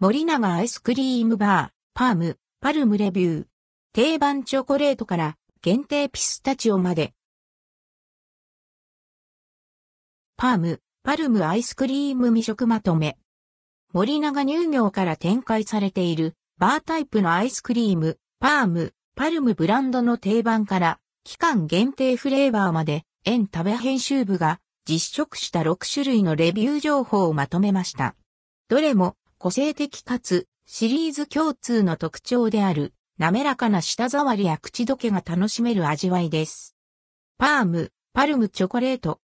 森永アイスクリームバー、パーム、パルムレビュー。定番チョコレートから限定ピスタチオまで。パーム、パルムアイスクリーム未食まとめ。森永乳業から展開されているバータイプのアイスクリーム、パーム、パルムブランドの定番から期間限定フレーバーまで、エン食べ編集部が実食した6種類のレビュー情報をまとめました。どれも個性的かつシリーズ共通の特徴である滑らかな舌触りや口どけが楽しめる味わいです。パーム、パルムチョコレート。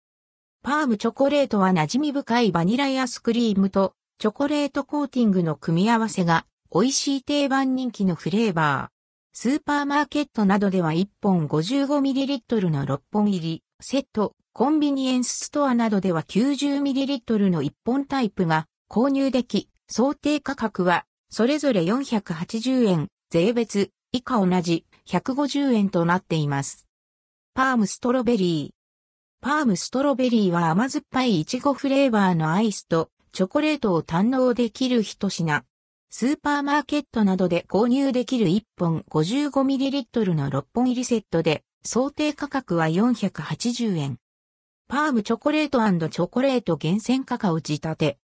パームチョコレートは馴染み深いバニラアスクリームとチョコレートコーティングの組み合わせが美味しい定番人気のフレーバー。スーパーマーケットなどでは1本 55ml の6本入りセット、コンビニエンスストアなどでは 90ml の1本タイプが購入でき、想定価格はそれぞれ480円、税別以下同じ150円となっています。パルムストロベリー。パルムストロベリーは甘酸っぱいイチゴフレーバーのアイスとチョコレートを堪能できる一品。スーパーマーケットなどで購入できる1本 55ml の6本入りセットで、想定価格は480円。パームチョコレートチョコレート厳選カカオ仕立て。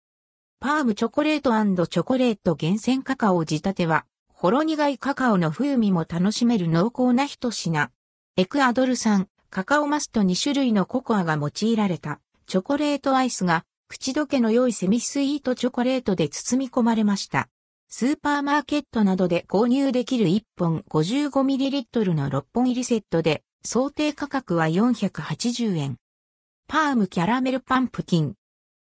パームチョコレートチョコレート厳選カカオ仕立ては、ほろ苦いカカオの風味も楽しめる濃厚な一品。エクアドル産、カカオマスと2種類のココアが用いられた、チョコレートアイスが口どけの良いセミスイートチョコレートで包み込まれました。スーパーマーケットなどで購入できる1本 55ml の6本入りセットで、想定価格は480円。パームキャラメルパンプキン。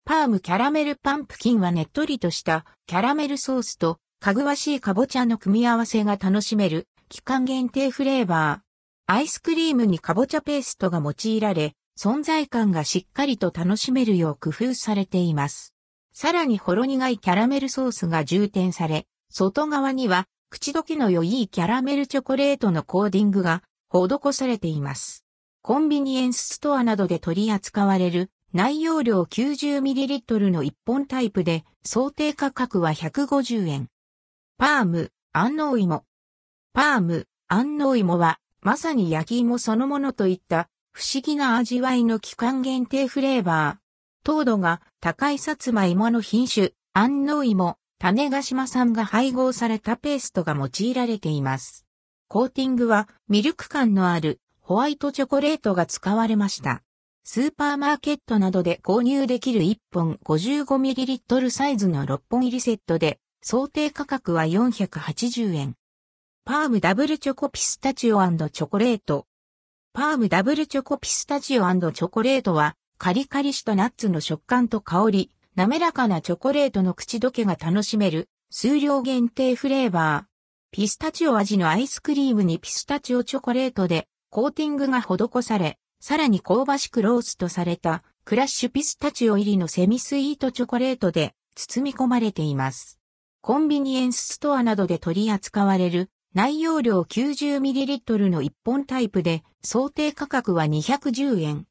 パームキャラメルパンプキンはねっとりとしたキャラメルソースとかぐわしいかぼちゃの組み合わせが楽しめる期間限定フレーバー。アイスクリームにかぼちゃペーストが用いられ、存在感がしっかりと楽しめるよう工夫されています。さらにほろ苦いキャラメルソースが充填され、外側には口どけの良いキャラメルチョコレートのコーディングが施されています。コンビニエンスストアなどで取り扱われる内容量 90ml の1本タイプで想定価格は150円。パーム、安納芋。パーム、安納芋はまさに焼き芋そのものといった不思議な味わいの期間限定フレーバー。糖度が高いさつまいもの品種、安納芋、種ヶ島産が配合されたペーストが用いられています。コーティングはミルク感のあるホワイトチョコレートが使われました。スーパーマーケットなどで購入できる1本 55ml サイズの6本入りセットで、想定価格は480円。パームダブルチョコピスタチオチョコレート。パームダブルチョコピスタチオチョコレートはカリカリしたナッツの食感と香り、滑らかなチョコレートの口どけが楽しめる、数量限定フレーバー。ピスタチオ味のアイスクリームにピスタチオチョコレートでコーティングが施され、さらに香ばしくローストされたクラッシュピスタチオ入りのセミスイートチョコレートで包み込まれています。コンビニエンスストアなどで取り扱われる内容量 90ml の1本タイプで想定価格は210円。